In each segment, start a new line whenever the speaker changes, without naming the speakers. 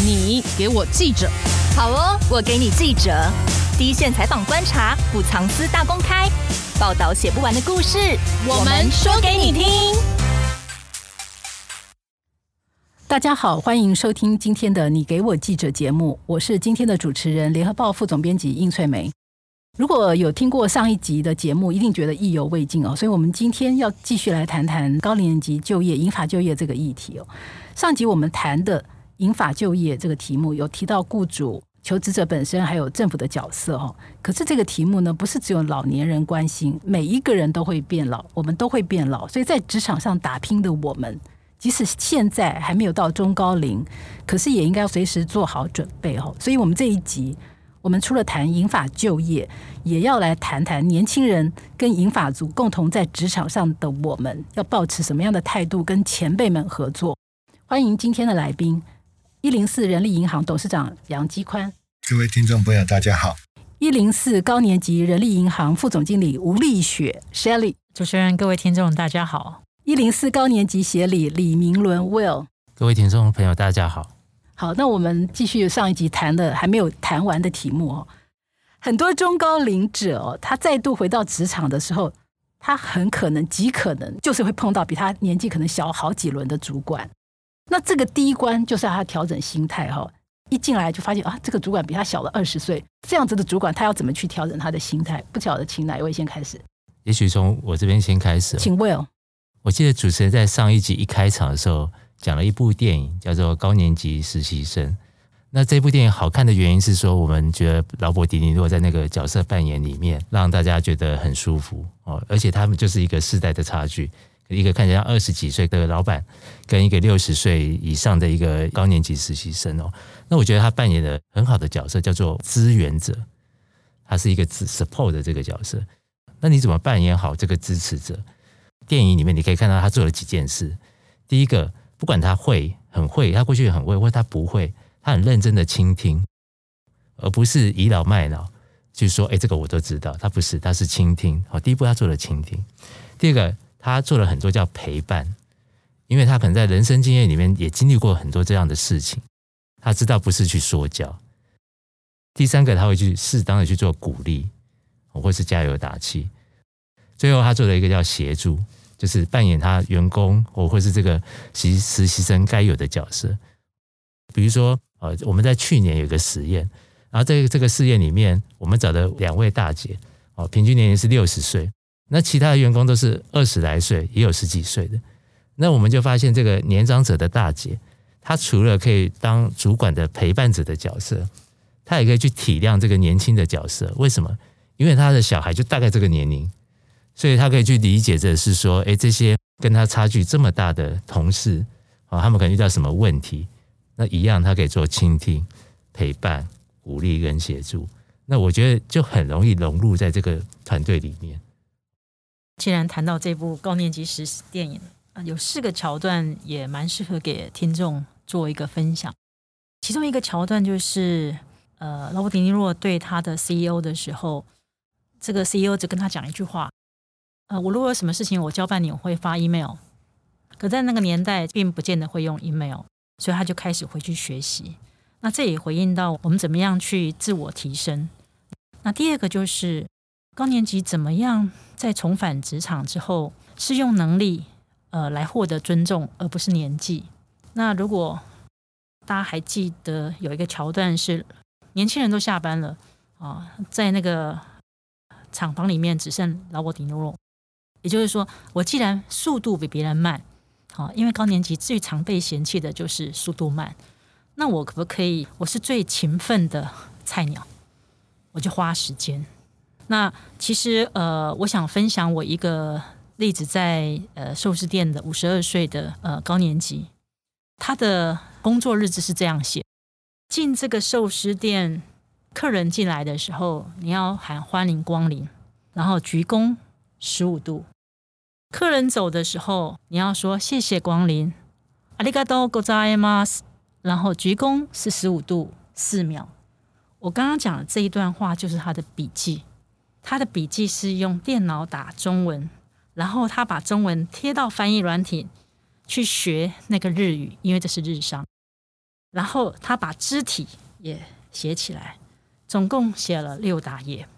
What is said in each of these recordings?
你给我记者，
好哦，我给你记者，第一线采访观察，不藏私大公开，报道写不完的故事，我们说给你听。
大家好，欢迎收听今天的《你给我记者》节目，我是今天的主持人，联合报副总编辑应翠梅。如果有听过上一集的节目，一定觉得意犹未尽哦。所以，我们今天要继续来谈谈高年级就业、银发就业这个议题哦。上集我们谈的银发就业这个题目，有提到雇主、求职者本身，还有政府的角色哦。可是这个题目呢，不是只有老年人关心，每一个人都会变老，我们都会变老。所以在职场上打拼的我们，即使现在还没有到中高龄，可是也应该随时做好准备哦。所以我们这一集。我们除了谈银发就业，也要来谈谈年轻人跟银发族共同在职场上的我们要保持什么样的态度，跟前辈们合作。欢迎今天的来宾：一零四人力银行董事长杨基宽。
各位听众朋友，大家好。
一零四高年级人力银行副总经理吴丽雪 Shelly。
主持人，各位听众，大家好。
一零四高年级协理李明伦 Will。
各位听众朋友，大家好。
好，那我们继续上一集谈的还没有谈完的题目哦。很多中高龄者哦，他再度回到职场的时候，他很可能极可能就是会碰到比他年纪可能小好几轮的主管。那这个第一关就是要他调整心态哈。一进来就发现啊，这个主管比他小了二十岁，这样子的主管他要怎么去调整他的心态？不晓得，请哪一位先开始？
也许从我这边先开始。
请 Will。
我记得主持人在上一集一开场的时候。讲了一部电影，叫做《高年级实习生》。那这部电影好看的原因是说，我们觉得劳勃迪尼洛在那个角色扮演里面，让大家觉得很舒服哦。而且他们就是一个世代的差距，一个看起来二十几岁的老板，跟一个六十岁以上的一个高年级实习生哦。那我觉得他扮演的很好的角色叫做支援者，他是一个 support 的这个角色。那你怎么扮演好这个支持者？电影里面你可以看到他做了几件事。第一个。不管他会很会，他过去很会，或他不会，他很认真的倾听，而不是倚老卖老，就是说，哎，这个我都知道。他不是，他是倾听。好，第一步他做了倾听。第二个，他做了很多叫陪伴，因为他可能在人生经验里面也经历过很多这样的事情，他知道不是去说教。第三个，他会去适当的去做鼓励，或是加油打气。最后，他做了一个叫协助。就是扮演他员工或或是这个实实习生该有的角色，比如说，呃，我们在去年有个实验，然后在这个试验里面，我们找的两位大姐，哦，平均年龄是六十岁，那其他的员工都是二十来岁，也有十几岁的，那我们就发现这个年长者的大姐，她除了可以当主管的陪伴者的角色，她也可以去体谅这个年轻的角色，为什么？因为她的小孩就大概这个年龄。所以他可以去理解的是说，哎，这些跟他差距这么大的同事啊，他们可能遇到什么问题？那一样，他可以做倾听、陪伴、鼓励跟协助。那我觉得就很容易融入在这个团队里面。
既然谈到这部高年级实习电影，有四个桥段也蛮适合给听众做一个分享。其中一个桥段就是，呃，劳勃迪尼洛对他的 CEO 的时候，这个 CEO 只跟他讲一句话。呃，我如果有什么事情我交办你，会发 email。可在那个年代，并不见得会用 email，所以他就开始回去学习。那这也回应到我们怎么样去自我提升。那第二个就是高年级怎么样在重返职场之后，是用能力呃来获得尊重，而不是年纪。那如果大家还记得有一个桥段是年轻人都下班了啊，在那个厂房里面只剩劳勃迪尼洛。也就是说，我既然速度比别人慢，好，因为高年级最常被嫌弃的就是速度慢，那我可不可以？我是最勤奋的菜鸟，我就花时间。那其实，呃，我想分享我一个例子在，在呃寿司店的五十二岁的呃高年级，他的工作日志是这样写：进这个寿司店，客人进来的时候，你要喊欢迎光临，然后鞠躬。十五度，客人走的时候，你要说谢谢光临，ありがとうございます，然后鞠躬是十五度四秒。我刚刚讲的这一段话就是他的笔记， 他的笔记是用电脑打中文，然后他把中文贴到翻译软体去学那个日语，因为这是日商。然后他把肢体也写起来，总共写了六大页。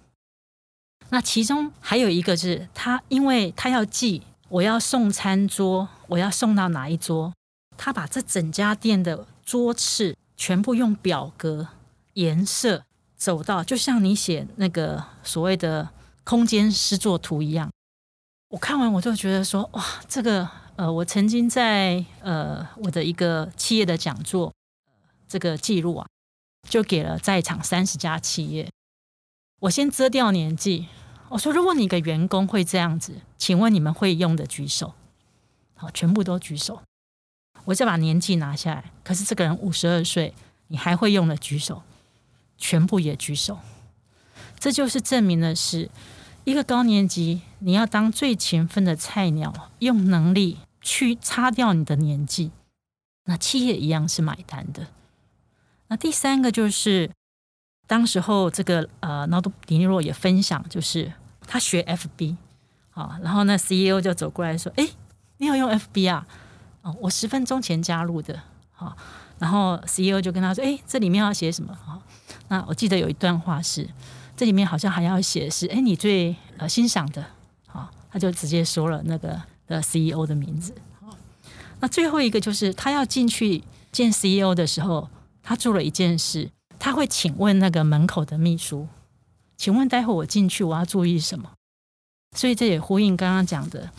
那其中还有一个是他，因为他要记我要送餐桌，我要送到哪一桌，他把这整家店的桌次全部用表格颜色走到，就像你写那个所谓的空间诗作图一样。我看完我就觉得说，哇，这个呃，我曾经在呃我的一个企业的讲座，这个记录啊，就给了在场三十家企业。我先遮掉年纪。我说：“如果你一个员工会这样子，请问你们会用的举手？好，全部都举手。我再把年纪拿下来，可是这个人五十二岁，你还会用的举手，全部也举手。这就是证明的是，一个高年级，你要当最勤奋的菜鸟，用能力去擦掉你的年纪，那企业一样是买单的。那第三个就是，当时候这个呃，劳勃迪尼洛也分享，就是。”他学 FB，好，然后那 CEO 就走过来说：“哎，你有用 FB 啊？哦，我十分钟前加入的。好，然后 CEO 就跟他说：哎，这里面要写什么？好，那我记得有一段话是，这里面好像还要写是，哎，你最呃欣赏的。好，他就直接说了那个的 CEO 的名字。好，那最后一个就是他要进去见 CEO 的时候，他做了一件事，他会请问那个门口的秘书。请问待会我进去我要注意什么？所以这也呼应刚刚讲的，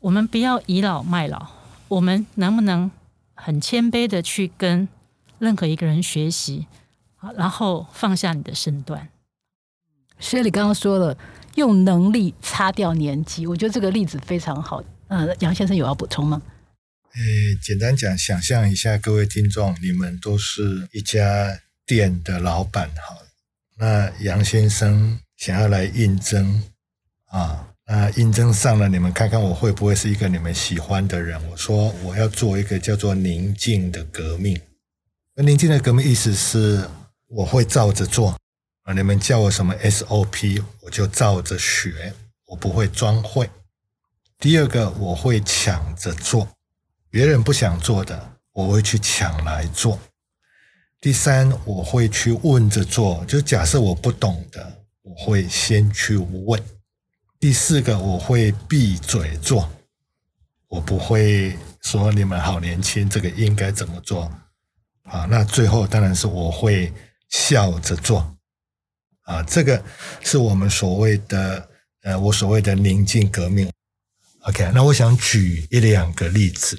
我们不要倚老卖老，我们能不能很谦卑的去跟任何一个人学习，然后放下你的身段。
所以你刚刚说了，用能力擦掉年纪，我觉得这个例子非常好。呃，杨先生有要补充吗？
呃，简单讲，想象一下，各位听众，你们都是一家店的老板，好。那杨先生想要来应征啊，那应征上了，你们看看我会不会是一个你们喜欢的人？我说我要做一个叫做宁静的革命。那宁静的革命意思是我会照着做啊，你们叫我什么 SOP，我就照着学，我不会装会。第二个，我会抢着做，别人不想做的，我会去抢来做。第三，我会去问着做，就假设我不懂的，我会先去问。第四个，我会闭嘴做，我不会说你们好年轻，这个应该怎么做？啊，那最后当然是我会笑着做。啊，这个是我们所谓的，呃，我所谓的宁静革命。OK，那我想举一两个例子。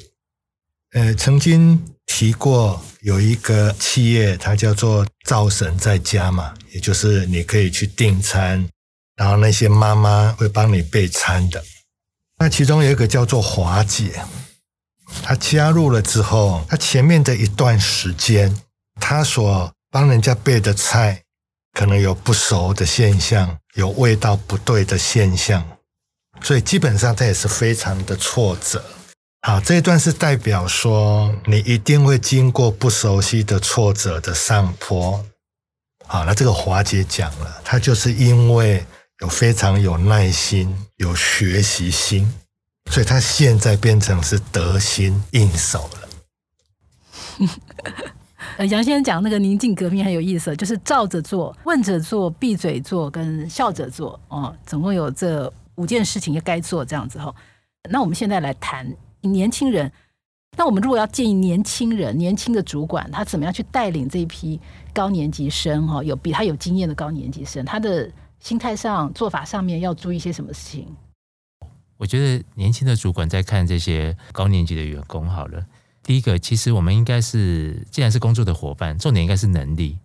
呃，曾经提过有一个企业，它叫做“灶神在家”嘛，也就是你可以去订餐，然后那些妈妈会帮你备餐的。那其中有一个叫做华姐，她加入了之后，她前面的一段时间，她所帮人家备的菜可能有不熟的现象，有味道不对的现象，所以基本上她也是非常的挫折。好，这一段是代表说你一定会经过不熟悉的挫折的上坡。好，那这个华姐讲了，她就是因为有非常有耐心、有学习心，所以她现在变成是得心应手了。
呃，杨先生讲那个宁静革命很有意思，就是照着做、问着做、闭嘴做跟笑着做哦，总共有这五件事情要该做这样子哈。那我们现在来谈。年轻人，那我们如果要建议年轻人、年轻的主管，他怎么样去带领这一批高年级生？哈，有比他有经验的高年级生，他的心态上、做法上面要注意些什么事情？
我觉得年轻的主管在看这些高年级的员工，好了，第一个，其实我们应该是，既然是工作的伙伴，重点应该是能力，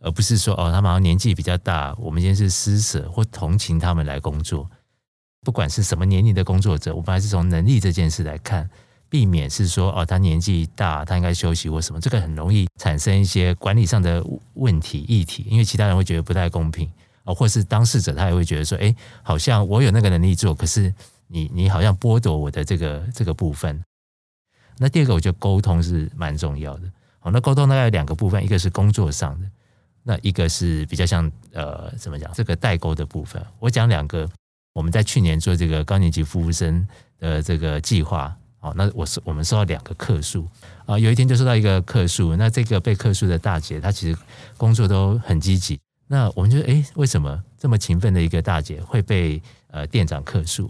而不是说哦，他们好像年纪比较大，我们今天是施舍或同情他们来工作。不管是什么年龄的工作者，我们还是从能力这件事来看，避免是说哦，他年纪大，他应该休息或什么，这个很容易产生一些管理上的问题议题，因为其他人会觉得不太公平啊，或是当事者他也会觉得说，哎，好像我有那个能力做，可是你你好像剥夺我的这个这个部分。那第二个，我觉得沟通是蛮重要的。好，那沟通大概有两个部分，一个是工作上的，那一个是比较像呃怎么讲这个代沟的部分。我讲两个。我们在去年做这个高年级服务生的这个计划，好，那我是我们收到两个客诉啊，有一天就收到一个客诉，那这个被客诉的大姐她其实工作都很积极，那我们就诶，为什么这么勤奋的一个大姐会被呃店长客诉？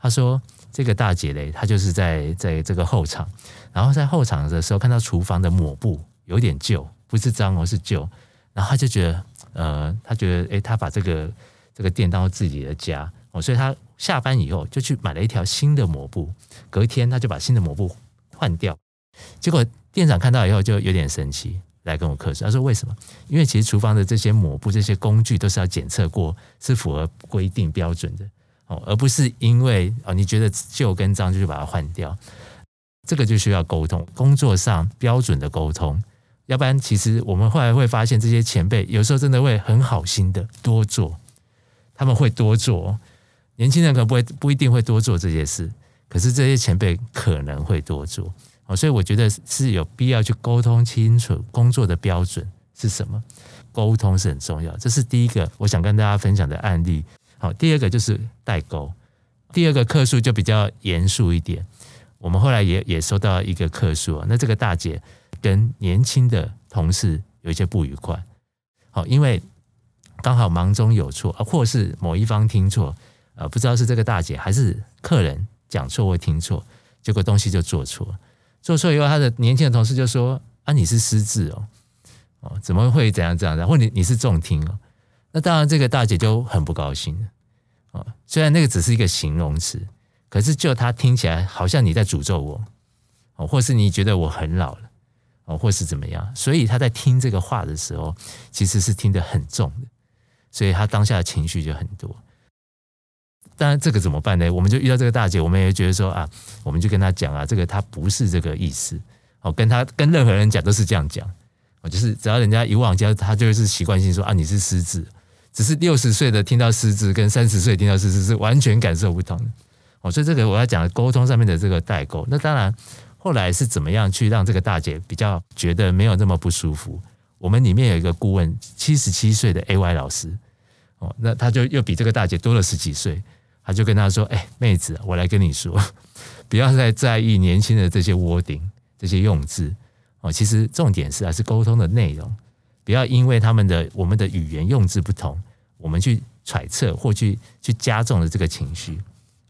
她说这个大姐嘞，她就是在在这个后场，然后在后场的时候看到厨房的抹布有点旧，不是脏哦，是旧，然后她就觉得呃，她觉得诶，她把这个这个店当自己的家哦，所以她。下班以后就去买了一条新的抹布，隔天她就把新的抹布换掉。结果店长看到以后就有点生气，来跟我客诉。他说：“为什么？因为其实厨房的这些抹布、这些工具都是要检测过，是符合规定标准的而不是因为哦你觉得旧跟脏就去把它换掉。这个就需要沟通，工作上标准的沟通。要不然，其实我们后来会发现，这些前辈有时候真的会很好心的多做，他们会多做。”年轻人可能不会不一定会多做这些事，可是这些前辈可能会多做哦，所以我觉得是有必要去沟通清楚工作的标准是什么，沟通是很重要。这是第一个我想跟大家分享的案例。好，第二个就是代沟，第二个客诉就比较严肃一点。我们后来也也收到一个客诉啊，那这个大姐跟年轻的同事有一些不愉快，好，因为刚好忙中有错啊，或是某一方听错。呃，不知道是这个大姐还是客人讲错或听错，结果东西就做错。做错以后，他的年轻的同事就说：“啊，你是失智哦，哦，怎么会怎样怎样？然后你你是重听哦。”那当然，这个大姐就很不高兴哦，虽然那个只是一个形容词，可是就她听起来好像你在诅咒我哦，或是你觉得我很老了哦，或是怎么样。所以他在听这个话的时候，其实是听得很重的，所以他当下的情绪就很多。当然，这个怎么办呢？我们就遇到这个大姐，我们也觉得说啊，我们就跟她讲啊，这个她不是这个意思。哦，跟她跟任何人讲都是这样讲。哦，就是只要人家一忘记，她就是习惯性说啊，你是失智。只是六十岁的听到失智，跟三十岁听到失智是完全感受不同的。哦，所以这个我要讲沟通上面的这个代沟。那当然，后来是怎么样去让这个大姐比较觉得没有那么不舒服？我们里面有一个顾问，七十七岁的 AY 老师。哦，那他就又比这个大姐多了十几岁。他就跟他说：“哎、妹子，我来跟你说，不要再在意年轻的这些 wording 这些用字哦。其实重点是还是沟通的内容，不要因为他们的我们的语言用字不同，我们去揣测或去去加重了这个情绪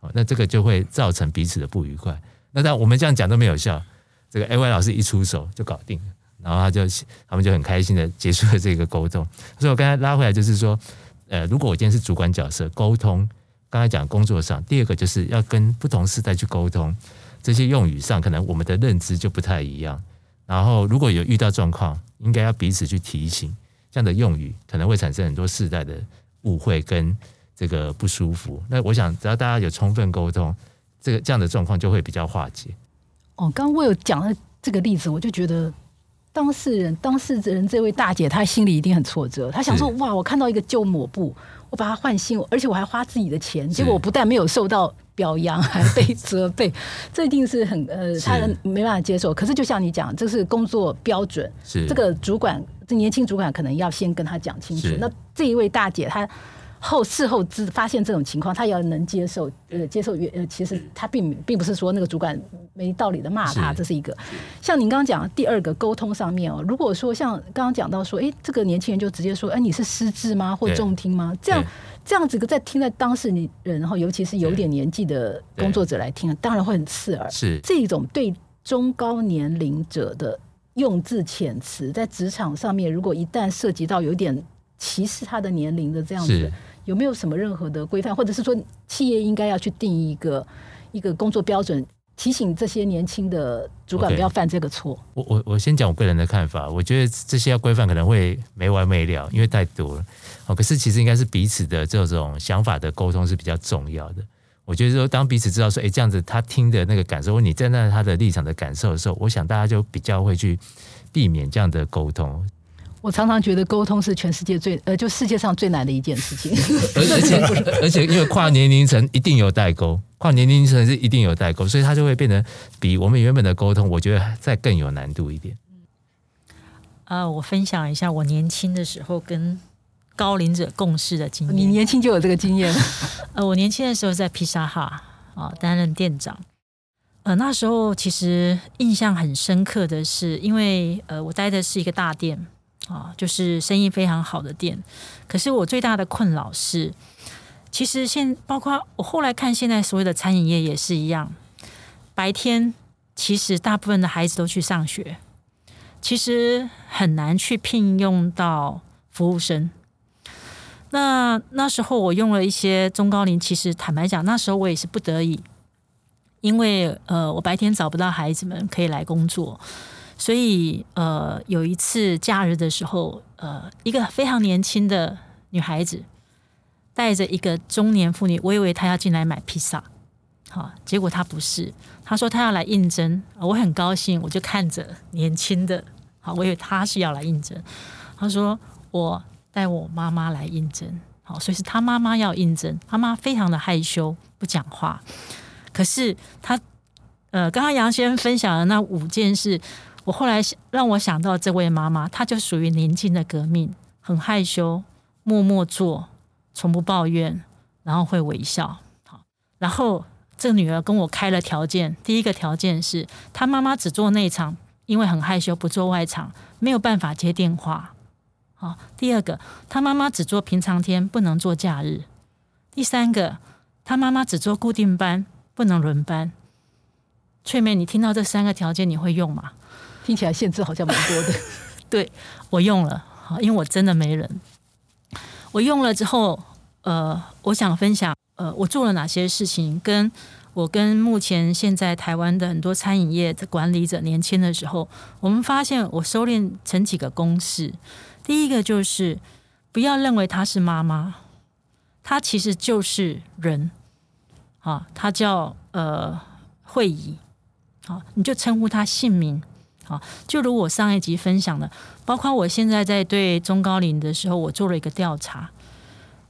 哦。那这个就会造成彼此的不愉快。那但我们这样讲都没有效，这个 AY 老师一出手就搞定了，然后他就他们就很开心的结束了这个沟通。所以我刚才拉回来就是说，呃，如果我今天是主管角色，沟通。刚才讲工作上，第二个就是要跟不同世代去沟通，这些用语上可能我们的认知就不太一样。然后如果有遇到状况，应该要彼此去提醒，这样的用语可能会产生很多世代的误会跟这个不舒服。那我想，只要大家有充分沟通，这个这样的状况就会比较化解。
哦，刚刚我有讲了这个例子，我就觉得当事人当事人这位大姐，她心里一定很挫折。她想说：“哇，我看到一个旧抹布。”我把它换新，而且我还花自己的钱，结果我不但没有受到表扬，还被责备，这一定是很呃，他人没办法接受。可是就像你讲，这是工作标准，是这个主管，这年轻主管可能要先跟他讲清楚。那这一位大姐她。后事后知发现这种情况，他也要能接受，呃，接受原呃，其实他并并不是说那个主管没道理的骂他，这是一个。像您刚刚讲的第二个沟通上面哦，如果说像刚刚讲到说，哎，这个年轻人就直接说，哎，你是失智吗？或重听吗？这样这样子在听在当事人，然后尤其是有点年纪的工作者来听，当然会很刺耳。是这种对中高年龄者的用字遣词，在职场上面，如果一旦涉及到有点歧视他的年龄的这样子。有没有什么任何的规范，或者是说企业应该要去定一个一个工作标准，提醒这些年轻的主管不要犯这个错？Okay. 我
我我先讲我个人的看法，我觉得这些要规范可能会没完没了，因为太多了。哦，可是其实应该是彼此的这种想法的沟通是比较重要的。我觉得说，当彼此知道说，哎，这样子他听的那个感受，或你站在他的立场的感受的时候，我想大家就比较会去避免这样的沟通。
我常常觉得沟通是全世界最呃，就世界上最难的一件事情。
而 且而且，因为跨年龄层一定有代沟，跨年龄层是一定有代沟，所以它就会变得比我们原本的沟通，我觉得再更有难度一点。
啊、呃，我分享一下我年轻的时候跟高龄者共事的经验。
你年轻就有这个经验？
呃，我年轻的时候在披萨哈啊担任店长。呃，那时候其实印象很深刻的是，因为呃，我待的是一个大店啊，就是生意非常好的店。可是我最大的困扰是，其实现包括我后来看现在所有的餐饮业也是一样，白天其实大部分的孩子都去上学，其实很难去聘用到服务生。那那时候我用了一些中高龄，其实坦白讲，那时候我也是不得已。因为呃，我白天找不到孩子们可以来工作，所以呃，有一次假日的时候，呃，一个非常年轻的女孩子带着一个中年妇女，我以为她要进来买披萨，好，结果她不是，她说她要来应征，我很高兴，我就看着年轻的，好，我以为她是要来应征，她说我带我妈妈来应征，好，所以是她妈妈要应征，她妈非常的害羞，不讲话。可是他，呃，刚刚杨先生分享的那五件事，我后来让我想到这位妈妈，她就属于年轻的革命，很害羞，默默做，从不抱怨，然后会微笑。好，然后这女儿跟我开了条件，第一个条件是她妈妈只做内场，因为很害羞，不做外场，没有办法接电话。好，第二个，她妈妈只做平常天，不能做假日。第三个，她妈妈只做固定班。不能轮班，翠妹，你听到这三个条件，你会用吗？
听起来限制好像蛮多的。
对，我用了，因为我真的没人。我用了之后，呃，我想分享，呃，我做了哪些事情，跟我跟目前现在台湾的很多餐饮业的管理者年轻的时候，我们发现我收敛成几个公式。第一个就是不要认为她是妈妈，她其实就是人。啊，她叫呃慧仪，好，你就称呼她姓名，好，就如我上一集分享的，包括我现在在对中高龄的时候，我做了一个调查，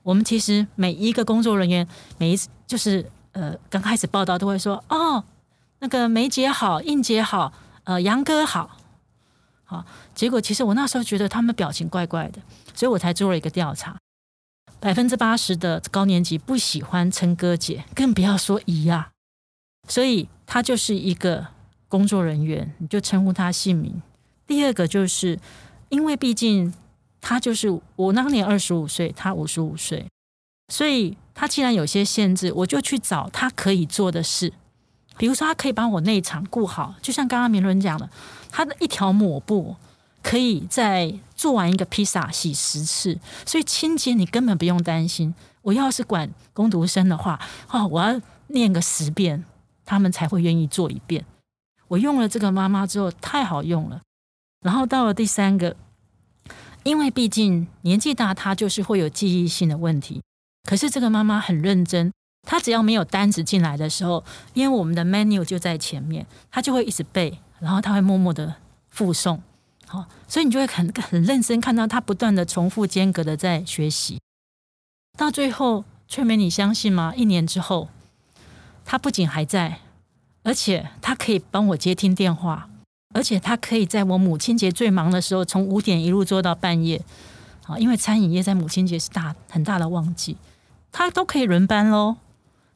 我们其实每一个工作人员，每一次就是呃刚开始报道都会说，哦，那个梅姐好，应姐好，呃杨哥好，好，结果其实我那时候觉得他们表情怪怪的，所以我才做了一个调查。百分之八十的高年级不喜欢称哥姐，更不要说姨呀。所以他就是一个工作人员，你就称呼他姓名。第二个就是，因为毕竟他就是我当年二十五岁，他五十五岁，所以他既然有些限制，我就去找他可以做的事。比如说，他可以帮我内场顾好，就像刚刚明伦讲的，他的一条抹布。可以在做完一个披萨洗十次，所以清洁你根本不用担心。我要是管工读生的话，哦，我要念个十遍，他们才会愿意做一遍。我用了这个妈妈之后，太好用了。然后到了第三个，因为毕竟年纪大，她就是会有记忆性的问题。可是这个妈妈很认真，她只要没有单子进来的时候，因为我们的 menu 就在前面，她就会一直背，然后她会默默的复诵。好，所以你就会很很认真看到她不断的重复间隔的在学习，到最后，翠梅，你相信吗？一年之后，她不仅还在，而且他可以帮我接听电话，而且他可以在我母亲节最忙的时候，从五点一路做到半夜。啊，因为餐饮业在母亲节是大很大的旺季，他都可以轮班喽，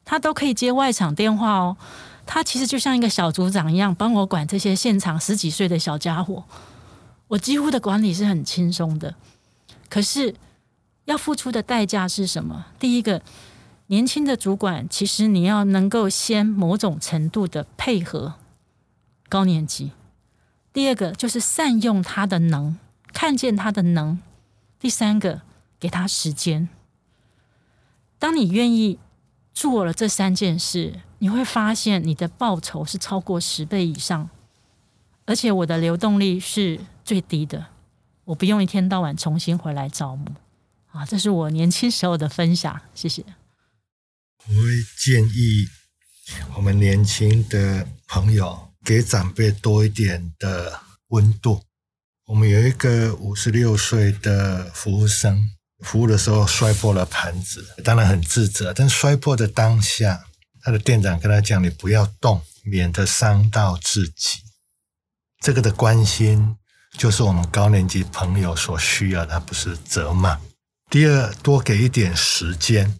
他都可以接外场电话哦。他其实就像一个小组长一样，帮我管这些现场十几岁的小家伙。我几乎的管理是很轻松的，可是要付出的代价是什么？第一个，年轻的主管，其实你要能够先某种程度的配合高年级；第二个，就是善用他的能，看见他的能；第三个，给他时间。当你愿意做了这三件事，你会发现你的报酬是超过十倍以上，而且我的流动力是。最低的，我不用一天到晚重新回来招募啊！这是我年轻时候的分享，谢谢。
我会建议我们年轻的朋友给长辈多一点的温度。我们有一个五十六岁的服务生，服务的时候摔破了盘子，当然很自责。但摔破的当下，他的店长跟他讲：“你不要动，免得伤到自己。”这个的关心。就是我们高年级朋友所需要的，而不是责骂。第二，多给一点时间。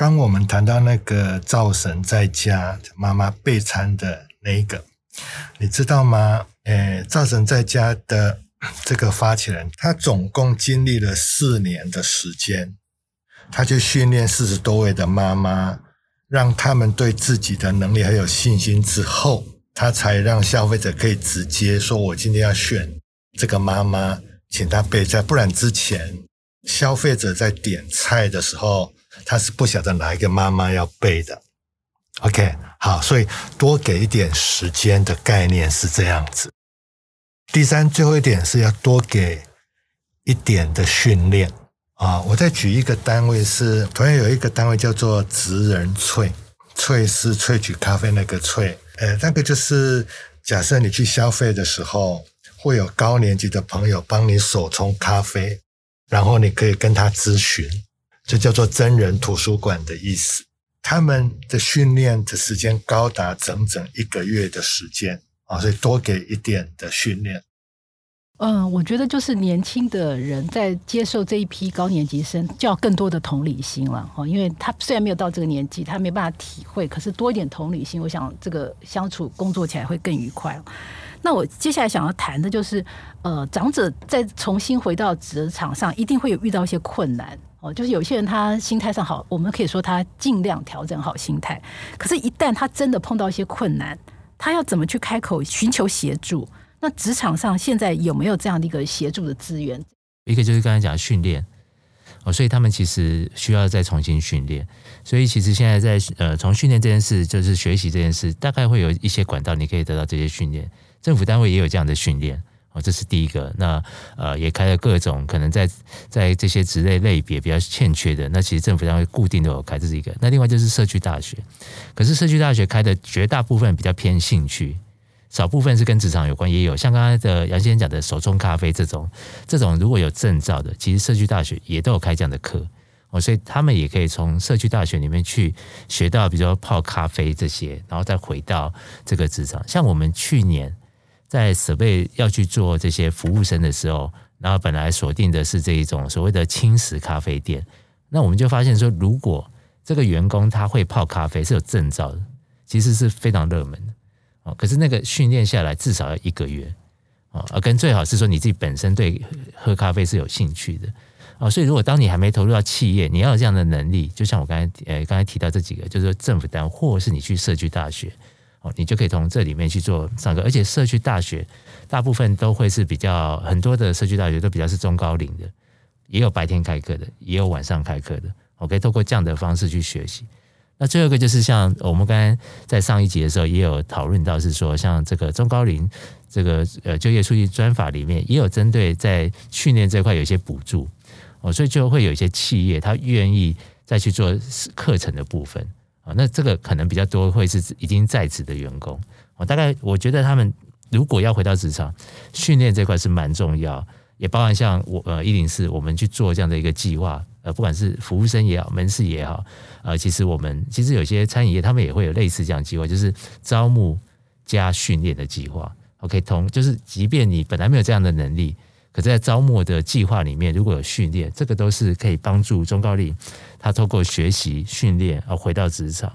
刚我们谈到那个灶神在家妈妈备餐的那一个，你知道吗？诶，灶神在家的这个发起人，他总共经历了四年的时间，他就训练四十多位的妈妈，让他们对自己的能力很有信心之后，他才让消费者可以直接说：“我今天要选这个妈妈，请她备菜。”不然之前消费者在点菜的时候，他是不晓得哪一个妈妈要背的。OK，好，所以多给一点时间的概念是这样子。第三，最后一点是要多给一点的训练啊。我再举一个单位是，同样有一个单位叫做职人萃，萃是萃取咖啡那个萃，呃，那个就是假设你去消费的时候，会有高年级的朋友帮你手冲咖啡，然后你可以跟他咨询，这叫做真人图书馆的意思。他们的训练的时间高达整整一个月的时间啊，所以多给一点的训练。
嗯，我觉得就是年轻的人在接受这一批高年级生，就要更多的同理心了哈，因为他虽然没有到这个年纪，他没办法体会，可是多一点同理心，我想这个相处工作起来会更愉快。那我接下来想要谈的就是，呃，长者在重新回到职场上，一定会有遇到一些困难。哦，就是有些人他心态上好，我们可以说他尽量调整好心态。可是，一旦他真的碰到一些困难，他要怎么去开口寻求协助？那职场上现在有没有这样的一个协助的资源？
一个就是刚才讲的训练哦，所以他们其实需要再重新训练。所以其实现在在呃，从训练这件事，就是学习这件事，大概会有一些管道，你可以得到这些训练。政府单位也有这样的训练。哦，这是第一个。那呃，也开了各种可能在在这些职类类别比较欠缺的，那其实政府单位固定都有开，这是一个。那另外就是社区大学，可是社区大学开的绝大部分比较偏兴趣，少部分是跟职场有关，也有像刚才的杨先生讲的手冲咖啡这种，这种如果有证照的，其实社区大学也都有开这样的课哦，所以他们也可以从社区大学里面去学到，比如说泡咖啡这些，然后再回到这个职场。像我们去年。在准备要去做这些服务生的时候，然后本来锁定的是这一种所谓的轻食咖啡店，那我们就发现说，如果这个员工他会泡咖啡是有证照的，其实是非常热门的哦。可是那个训练下来至少要一个月哦，而跟最好是说你自己本身对喝咖啡是有兴趣的哦。所以如果当你还没投入到企业，你要有这样的能力，就像我刚才呃刚才提到这几个，就是政府单或是你去社区大学。哦，你就可以从这里面去做上课，而且社区大学大部分都会是比较很多的社区大学都比较是中高龄的，也有白天开课的，也有晚上开课的。我可以透过这样的方式去学习。那最后一个就是像我们刚才在上一集的时候也有讨论到，是说像这个中高龄这个呃就业促进专法里面也有针对在训练这块有一些补助哦，所以就会有一些企业他愿意再去做课程的部分。那这个可能比较多会是已经在职的员工，我大概我觉得他们如果要回到职场，训练这块是蛮重要，也包含像我呃一零四我们去做这样的一个计划，呃不管是服务生也好，门市也好，呃其实我们其实有些餐饮业他们也会有类似这样计划，就是招募加训练的计划。OK，同就是即便你本来没有这样的能力。可在招募的计划里面，如果有训练，这个都是可以帮助中高龄他透过学习训练而回到职场。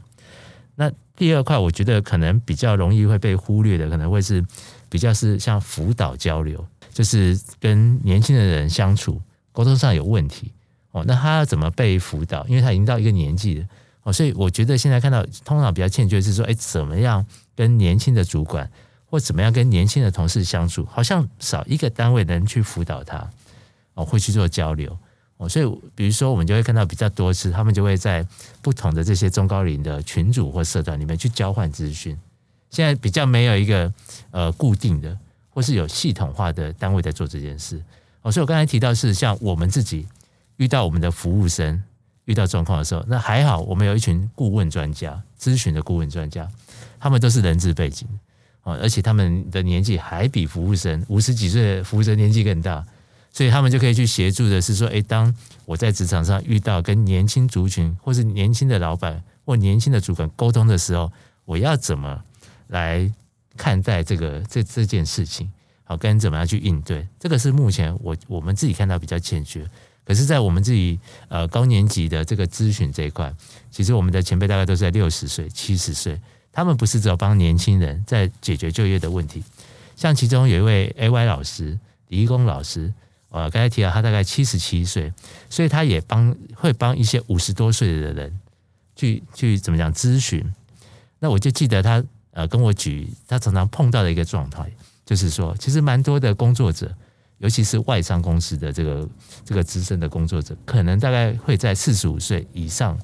那第二块，我觉得可能比较容易会被忽略的，可能会是比较是像辅导交流，就是跟年轻的人相处沟通上有问题哦。那他要怎么被辅导？因为他已经到一个年纪了哦，所以我觉得现在看到通常比较欠缺是说，哎，怎么样跟年轻的主管？或怎么样跟年轻的同事相处，好像少一个单位能去辅导他哦，会去做交流哦，所以比如说我们就会看到比较多次，他们就会在不同的这些中高龄的群组或社团里面去交换资讯。现在比较没有一个呃固定的或是有系统化的单位在做这件事哦，所以我刚才提到是像我们自己遇到我们的服务生遇到状况的时候，那还好我们有一群顾问专家、咨询的顾问专家，他们都是人资背景。而且他们的年纪还比服务生五十几岁的服务生年纪更大，所以他们就可以去协助的是说，诶，当我在职场上遇到跟年轻族群或是年轻的老板或年轻的主管沟通的时候，我要怎么来看待这个这这件事情？好，跟怎么样去应对？这个是目前我我们自己看到比较欠缺。可是，在我们自己呃高年级的这个咨询这一块，其实我们的前辈大概都是在六十岁、七十岁。他们不是只有帮年轻人在解决就业的问题，像其中有一位 AY 老师李一公老师，呃，刚才提到他大概七十七岁，所以他也帮会帮一些五十多岁的人去去怎么讲咨询。那我就记得他呃跟我举他常常碰到的一个状态，就是说其实蛮多的工作者。尤其是外商公司的这个这个资深的工作者，可能大概会在四十五岁以上，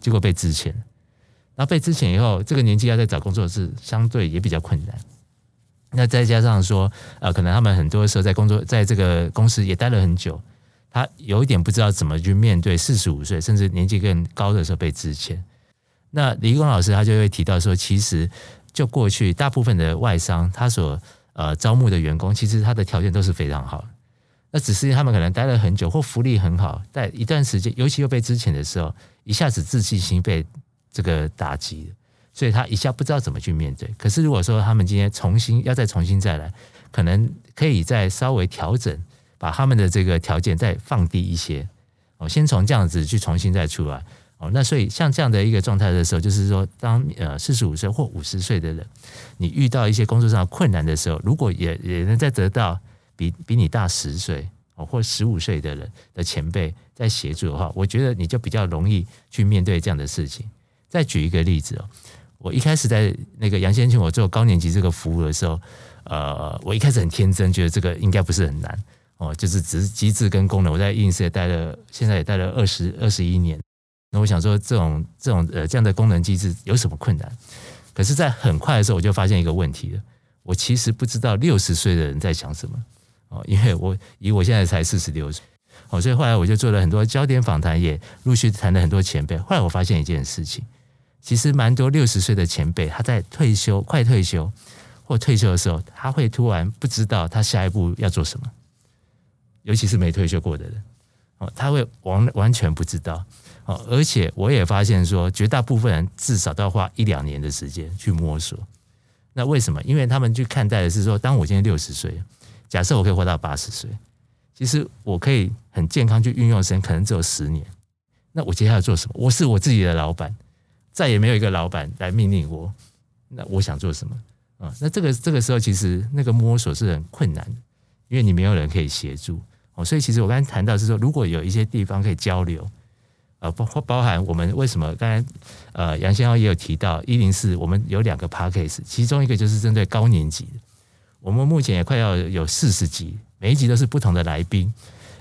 结果被资遣。然后被资遣以后，这个年纪要再找工作是相对也比较困难。那再加上说，呃，可能他们很多时候在工作，在这个公司也待了很久，他有一点不知道怎么去面对四十五岁甚至年纪更高的时候被支遣。那李光老师他就会提到说，其实就过去大部分的外商，他所呃，招募的员工其实他的条件都是非常好，那只是他们可能待了很久或福利很好，在一段时间，尤其又被支遣的时候，一下子自信心被这个打击，所以他一下不知道怎么去面对。可是如果说他们今天重新要再重新再来，可能可以再稍微调整，把他们的这个条件再放低一些，哦，先从这样子去重新再出来。哦那所以像这样的一个状态的时候，就是说，当呃四十五岁或五十岁的人，你遇到一些工作上困难的时候，如果也也能再得到比比你大十岁哦或十五岁的人的前辈在协助的话，我觉得你就比较容易去面对这样的事情。再举一个例子哦，我一开始在那个杨先请我做高年级这个服务的时候，呃，我一开始很天真，觉得这个应该不是很难哦，就是只是机制跟功能。我在应试也待了，现在也待了二十二十一年。那我想说，这种这种呃这样的功能机制有什么困难？可是，在很快的时候，我就发现一个问题了。我其实不知道六十岁的人在想什么哦，因为我以我现在才四十六岁哦，所以后来我就做了很多焦点访谈，也陆续谈了很多前辈。后来我发现一件事情，其实蛮多六十岁的前辈，他在退休、快退休或退休的时候，他会突然不知道他下一步要做什么，尤其是没退休过的人哦，他会完完全不知道。哦，而且我也发现说，绝大部分人至少都要花一两年的时间去摸索。那为什么？因为他们去看待的是说，当我今天六十岁，假设我可以活到八十岁，其实我可以很健康去运用的时间可能只有十年。那我接下来做什么？我是我自己的老板，再也没有一个老板来命令我。那我想做什么？啊，那这个这个时候其实那个摸索是很困难的，因为你没有人可以协助。哦，所以其实我刚才谈到是说，如果有一些地方可以交流。呃，包包含我们为什么刚才呃杨先生也有提到一零四，我们有两个 podcast，其中一个就是针对高年级的。我们目前也快要有四十集，每一集都是不同的来宾，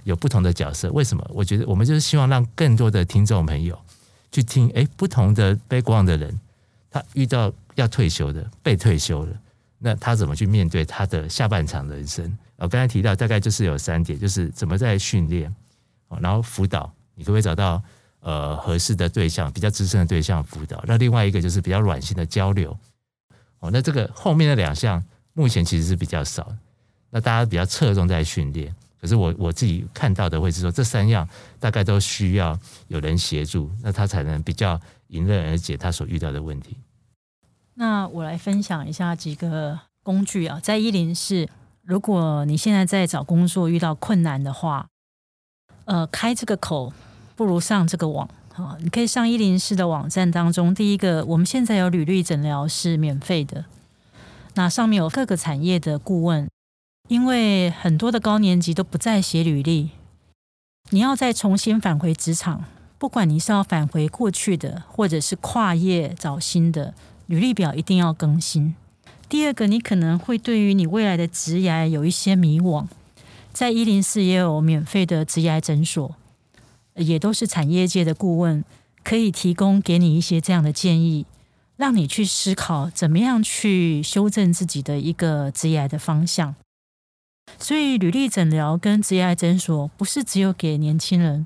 有不同的角色。为什么？我觉得我们就是希望让更多的听众朋友去听，诶，不同的被遗忘的人，他遇到要退休的、被退休的，那他怎么去面对他的下半场人生？我刚才提到大概就是有三点，就是怎么在训练，然后辅导，你可不可以找到？呃，合适的对象，比较资深的对象辅导。那另外一个就是比较软性的交流。哦，那这个后面的两项目前其实是比较少。那大家比较侧重在训练，可是我我自己看到的会是说，这三样大概都需要有人协助，那他才能比较迎刃而解他所遇到的问题。
那我来分享一下几个工具啊，在一零四，如果你现在在找工作遇到困难的话，呃，开这个口。不如上这个网啊！你可以上一零四的网站当中，第一个，我们现在有履历诊疗是免费的，那上面有各个产业的顾问，因为很多的高年级都不再写履历，你要再重新返回职场，不管你是要返回过去的，或者是跨业找新的，履历表一定要更新。第二个，你可能会对于你未来的职涯有一些迷惘，在一零四也有免费的职涯诊所。也都是产业界的顾问，可以提供给你一些这样的建议，让你去思考怎么样去修正自己的一个职业的方向。所以，履历诊疗跟职业诊所不是只有给年轻人，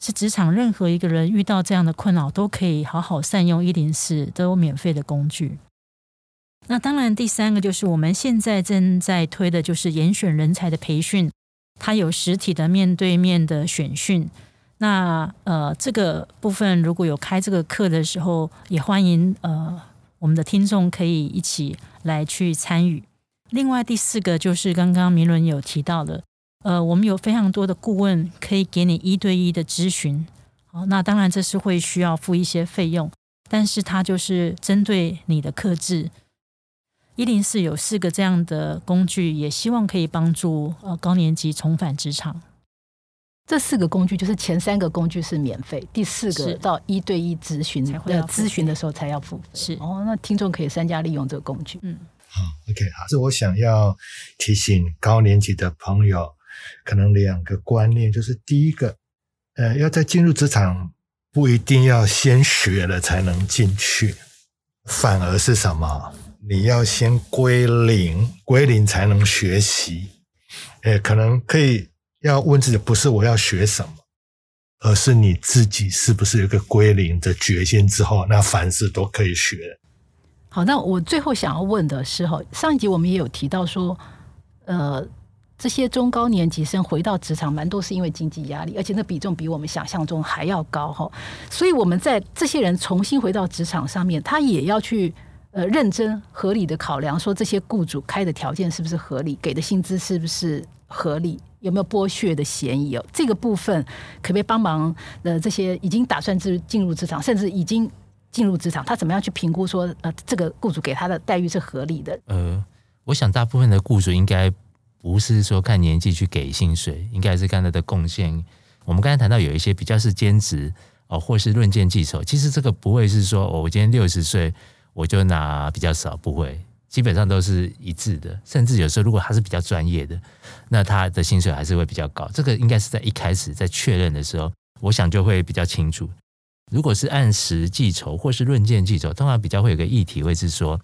是职场任何一个人遇到这样的困扰都可以好好善用一零四，都有免费的工具。那当然，第三个就是我们现在正在推的，就是严选人才的培训，它有实体的面对面的选训。那呃，这个部分如果有开这个课的时候，也欢迎呃我们的听众可以一起来去参与。另外第四个就是刚刚明伦有提到的，呃，我们有非常多的顾问可以给你一对一的咨询。好，那当然这是会需要付一些费用，但是它就是针对你的克制。一零四有四个这样的工具，也希望可以帮助呃高年级重返职场。
这四个工具就是前三个工具是免费，第四个到一对一咨询的咨询的时候才要付费。
是
哦，那听众可以三加利用这个工具。
嗯，
好，OK，好，是我想要提醒高年级的朋友，可能两个观念，就是第一个，呃，要在进入职场不一定要先学了才能进去，反而是什么？你要先归零，归零才能学习。诶，可能可以要问自己，不是我要学什么，而是你自己是不是有个归零的决心之后，那凡事都可以学。
好，那我最后想要问的是，哈，上一集我们也有提到说，呃，这些中高年级生回到职场，蛮多是因为经济压力，而且那比重比我们想象中还要高，哈。所以我们在这些人重新回到职场上面，他也要去。呃，认真合理的考量，说这些雇主开的条件是不是合理，给的薪资是不是合理，有没有剥削的嫌疑哦？这个部分可不可以帮忙？呃，这些已经打算进进入职场，甚至已经进入职场，他怎么样去评估说，呃，这个雇主给他的待遇是合理的？
呃，我想大部分的雇主应该不是说看年纪去给薪水，应该是看他的贡献。我们刚才谈到有一些比较是兼职哦，或是论件计酬，其实这个不会是说，哦，我今天六十岁。我就拿比较少，不会，基本上都是一致的。甚至有时候，如果他是比较专业的，那他的薪水还是会比较高。这个应该是在一开始在确认的时候，我想就会比较清楚。如果是按时计酬或是论件计酬，通常比较会有个议题，会是说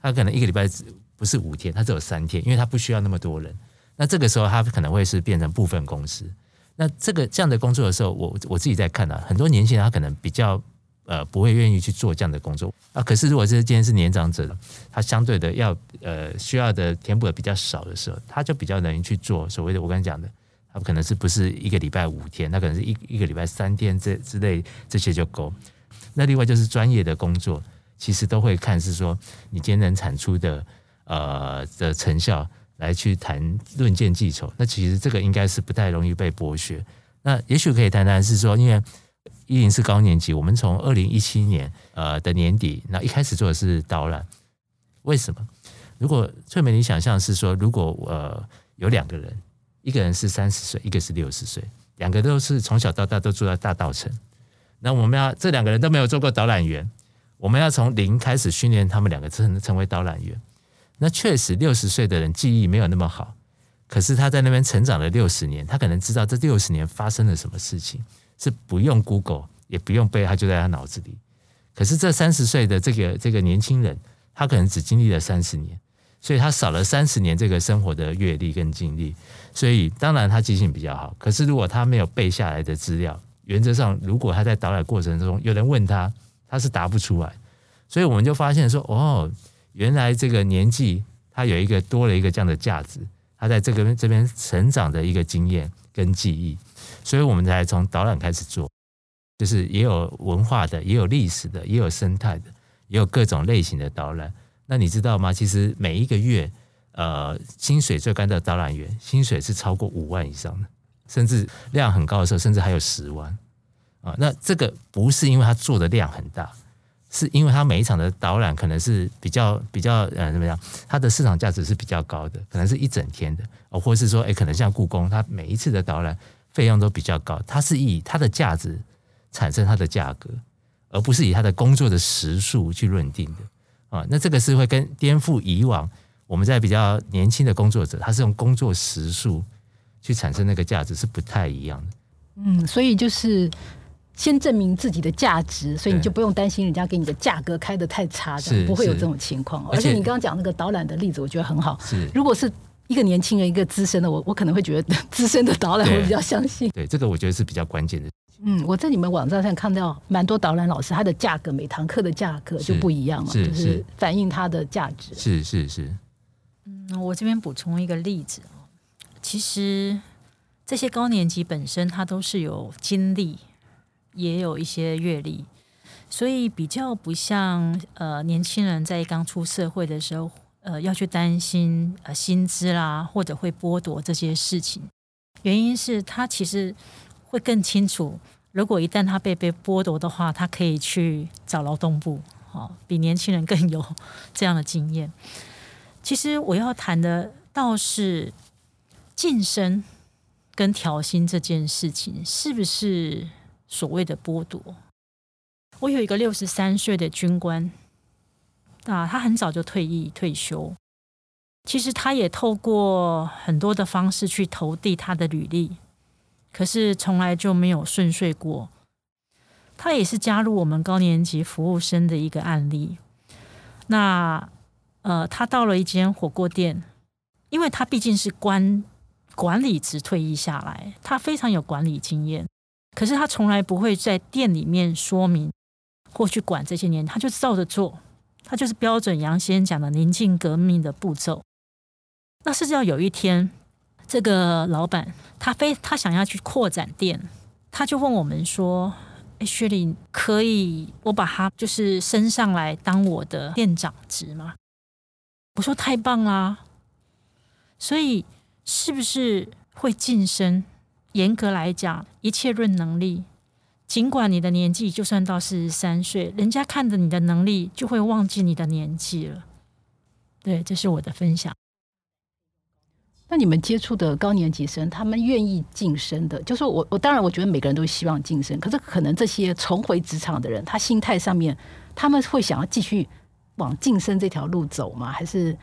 他可能一个礼拜只不是五天，他只有三天，因为他不需要那么多人。那这个时候他可能会是变成部分公司。那这个这样的工作的时候，我我自己在看啊，很多年轻人他可能比较。呃，不会愿意去做这样的工作啊。可是，如果是今天是年长者，他相对的要呃需要的填补的比较少的时候，他就比较容易去做所谓的我刚才讲的，他可能是不是一个礼拜五天，那可能是一一个礼拜三天这之类这些就够。那另外就是专业的工作，其实都会看是说你今天能产出的呃的成效来去谈论件计酬。那其实这个应该是不太容易被剥削。那也许可以谈谈是说，因为。一零四高年级，我们从二零一七年呃的年底，那一开始做的是导览。为什么？如果翠美，你想象是说，如果呃有两个人，一个人是三十岁，一个是六十岁，两个都是从小到大都住在大稻城，那我们要这两个人都没有做过导览员，我们要从零开始训练他们两个成成为导览员。那确实六十岁的人记忆没有那么好，可是他在那边成长了六十年，他可能知道这六十年发生了什么事情。是不用 Google，也不用背，他就在他脑子里。可是这三十岁的这个这个年轻人，他可能只经历了三十年，所以他少了三十年这个生活的阅历跟经历。所以当然他记性比较好，可是如果他没有背下来的资料，原则上如果他在导览过程中有人问他，他是答不出来。所以我们就发现说，哦，原来这个年纪他有一个多了一个这样的价值，他在这个这边成长的一个经验跟记忆。所以我们才从导览开始做，就是也有文化的，也有历史的，也有生态的，也有各种类型的导览。那你知道吗？其实每一个月，呃，薪水最高的导览员薪水是超过五万以上的，甚至量很高的时候，甚至还有十万啊。那这个不是因为他做的量很大，是因为他每一场的导览可能是比较比较呃怎么样，它的市场价值是比较高的，可能是一整天的哦，或者是说，哎，可能像故宫，它每一次的导览。费用都比较高，它是以它的价值产生它的价格，而不是以它的工作的时数去论定的啊。那这个是会跟颠覆以往我们在比较年轻的工作者，他是用工作时数去产生那个价值是不太一样的。
嗯，所以就是先证明自己的价值，所以你就不用担心人家给你的价格开的太差的，不会有这种情况。而且你刚刚讲那个导览的例子，我觉得很好。
是，
如果是。一个年轻人，一个资深的，我我可能会觉得 资深的导览我比较相信。
对，这个我觉得是比较关键的。
嗯，我在你们网站上看到蛮多导览老师，他的价格每堂课的价格就不一样嘛，就是反映他的价值。
是是是。
嗯，我这边补充一个例子哦，其实这些高年级本身他都是有经历，也有一些阅历，所以比较不像呃年轻人在刚出社会的时候。呃，要去担心呃薪资啦，或者会剥夺这些事情，原因是他其实会更清楚如果一旦他被被剥夺的话，他可以去找劳动部，哦，比年轻人更有这样的经验。其实我要谈的倒是晋升跟调薪这件事情，是不是所谓的剥夺？我有一个六十三岁的军官，啊，他很早就退役退休。其实他也透过很多的方式去投递他的履历。可是从来就没有顺遂过。他也是加入我们高年级服务生的一个案例。那呃，他到了一间火锅店，因为他毕竟是官管理职退役下来，他非常有管理经验。可是他从来不会在店里面说明或去管这些年，他就照着做，他就是标准杨先讲的宁静革命的步骤。那是要有一天。这个老板他非他想要去扩展店，他就问我们说：“哎，雪莉，可以我把他就是升上来当我的店长职吗？”我说：“太棒啦！”所以是不是会晋升？严格来讲，一切论能力。尽管你的年纪就算到四十三岁，人家看着你的能力就会忘记你的年纪了。对，这是我的分享。
那你们接触的高年级生，他们愿意晋升的，就是我我当然我觉得每个人都希望晋升，可是可能这些重回职场的人，他心态上面他们会想要继续往晋升这条路走吗？还是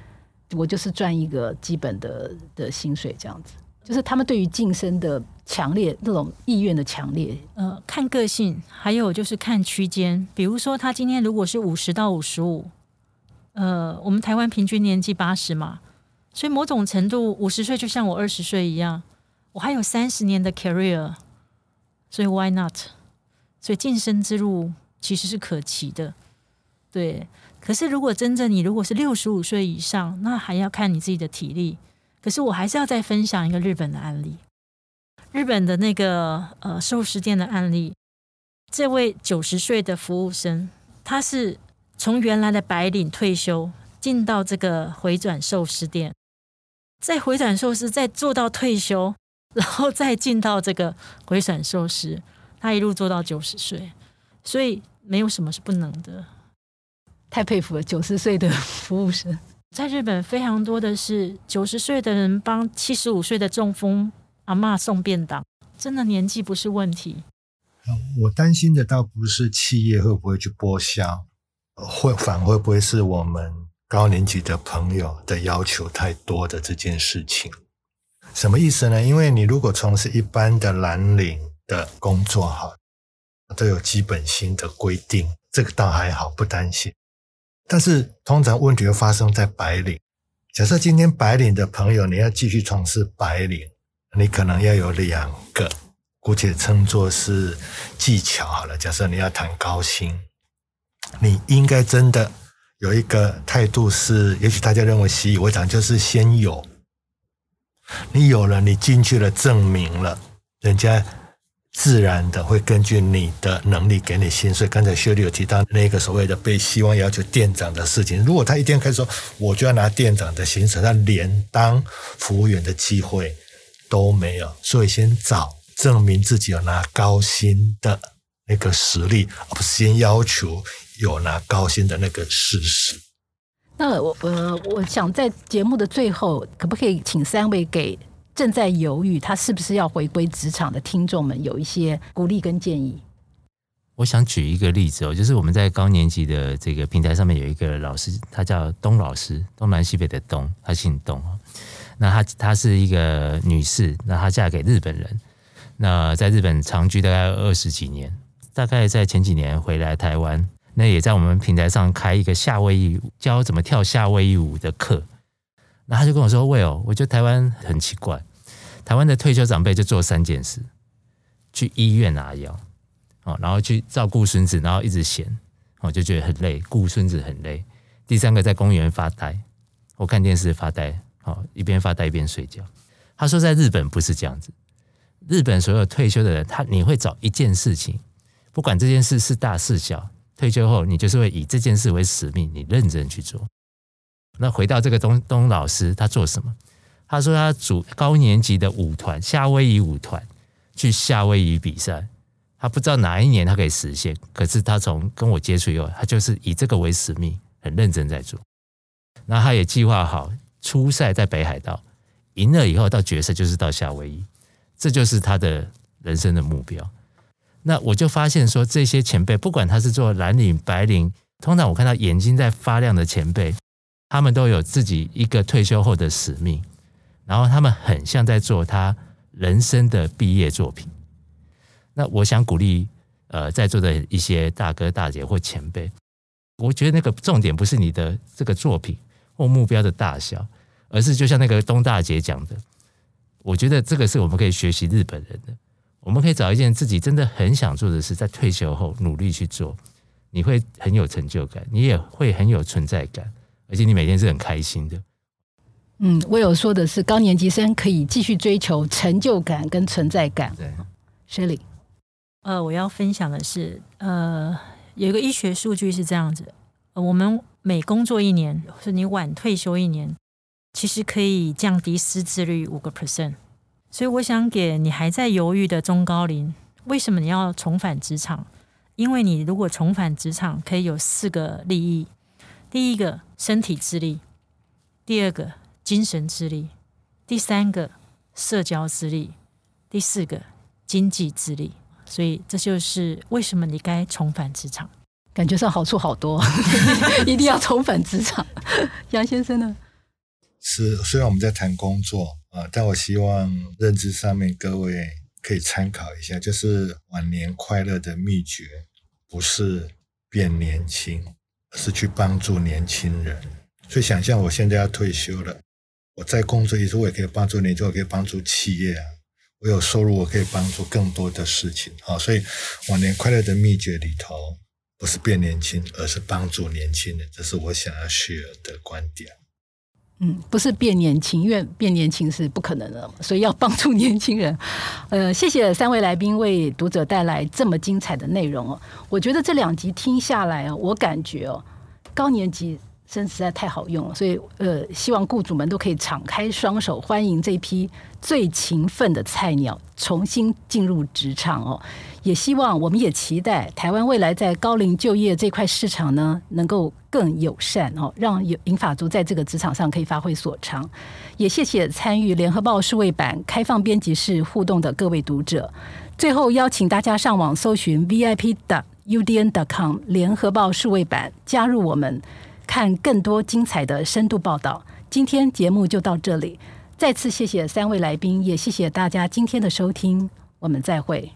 我就是赚一个基本的的薪水这样子？就是他们对于晋升的强烈那种意愿的强烈，
呃，看个性，还有就是看区间，比如说他今天如果是五十到五十五，呃，我们台湾平均年纪八十嘛。所以某种程度，五十岁就像我二十岁一样，我还有三十年的 career，所以 why not？所以晋升之路其实是可期的，对。可是如果真正你如果是六十五岁以上，那还要看你自己的体力。可是我还是要再分享一个日本的案例，日本的那个呃寿司店的案例。这位九十岁的服务生，他是从原来的白领退休，进到这个回转寿司店。再回转寿司，再做到退休，然后再进到这个回转寿司，他一路做到九十岁，所以没有什么是不能的。
太佩服了，九十岁的服务生，
在日本非常多的是九十岁的人帮七十五岁的中风阿嬷送便当，真的年纪不是问题。
我担心的倒不是企业会不会去剥削，会反会不会是我们。高年级的朋友的要求太多的这件事情，什么意思呢？因为你如果从事一般的蓝领的工作，哈，都有基本薪的规定，这个倒还好，不担心。但是通常问题会发生在白领。假设今天白领的朋友，你要继续从事白领，你可能要有两个，姑且称作是技巧好了。假设你要谈高薪，你应该真的。有一个态度是，也许大家认为习以为常，就是先有，你有了，你进去了，证明了，人家自然的会根据你的能力给你薪水。刚才薛律有提到那个所谓的被希望要求店长的事情，如果他一天开始说我就要拿店长的薪水，他连当服务员的机会都没有。所以先找证明自己有拿高薪的那个实力，而不是先要求。有拿高薪的那个事实。
那我呃，我想在节目的最后，可不可以请三位给正在犹豫他是不是要回归职场的听众们有一些鼓励跟建议？
我想举一个例子哦，就是我们在高年级的这个平台上面有一个老师，他叫东老师，东南西北的东，他姓东。那他他是一个女士，那她嫁给日本人，那在日本长居大概二十几年，大概在前几年回来台湾。那也在我们平台上开一个夏威夷，教怎么跳夏威夷舞的课。那他就跟我说：“喂哦，我觉得台湾很奇怪，台湾的退休长辈就做三件事：去医院拿药，哦，然后去照顾孙子，然后一直闲，我就觉得很累，顾孙子很累。第三个在公园发呆，我看电视发呆，哦，一边发呆一边睡觉。”他说：“在日本不是这样子，日本所有退休的人，他你会找一件事情，不管这件事是大是小。”退休后，你就是会以这件事为使命，你认真去做。那回到这个东东老师，他做什么？他说他组高年级的舞团，夏威夷舞团，去夏威夷比赛。他不知道哪一年他可以实现，可是他从跟我接触以后，他就是以这个为使命，很认真在做。那他也计划好初赛在北海道，赢了以后到决赛就是到夏威夷，这就是他的人生的目标。那我就发现说，这些前辈不管他是做蓝领、白领，通常我看到眼睛在发亮的前辈，他们都有自己一个退休后的使命，然后他们很像在做他人生的毕业作品。那我想鼓励呃在座的一些大哥大姐或前辈，我觉得那个重点不是你的这个作品或目标的大小，而是就像那个东大姐讲的，我觉得这个是我们可以学习日本人的。我们可以找一件自己真的很想做的事，在退休后努力去做，你会很有成就感，你也会很有存在感，而且你每天是很开心的。
嗯，我有说的是高年级生可以继续追求成就感跟存在感。
对
，Shirley，
呃，我要分享的是，呃，有一个医学数据是这样子，呃，我们每工作一年，或是你晚退休一年，其实可以降低失智率五个 percent。所以我想给你还在犹豫的中高龄，为什么你要重返职场？因为你如果重返职场，可以有四个利益：第一个，身体智力；第二个，精神智力；第三个，社交智力；第四个，经济智力。所以这就是为什么你该重返职场。
感觉上好处好多，一定要重返职场。杨先生呢？
是，虽然我们在谈工作。啊！但我希望认知上面各位可以参考一下，就是晚年快乐的秘诀，不是变年轻，是去帮助年轻人。所以想象我现在要退休了，我在工作一次，我也可以帮助年轻，我可以帮助企业啊，我有收入，我可以帮助更多的事情啊。所以晚年快乐的秘诀里头，不是变年轻，而是帮助年轻人，这是我想要 share 的观点。
嗯，不是变年轻，因为变年轻是不可能的，所以要帮助年轻人。呃，谢谢三位来宾为读者带来这么精彩的内容哦。我觉得这两集听下来哦，我感觉哦，高年级真实在太好用了，所以呃，希望雇主们都可以敞开双手，欢迎这批最勤奋的菜鸟重新进入职场哦。也希望，我们也期待台湾未来在高龄就业这块市场呢，能够更友善哦，让有银发族在这个职场上可以发挥所长。也谢谢参与联合报数位版开放编辑室互动的各位读者。最后邀请大家上网搜寻 vip 的 udn dot com 联合报数位版，加入我们，看更多精彩的深度报道。今天节目就到这里，再次谢谢三位来宾，也谢谢大家今天的收听，我们再会。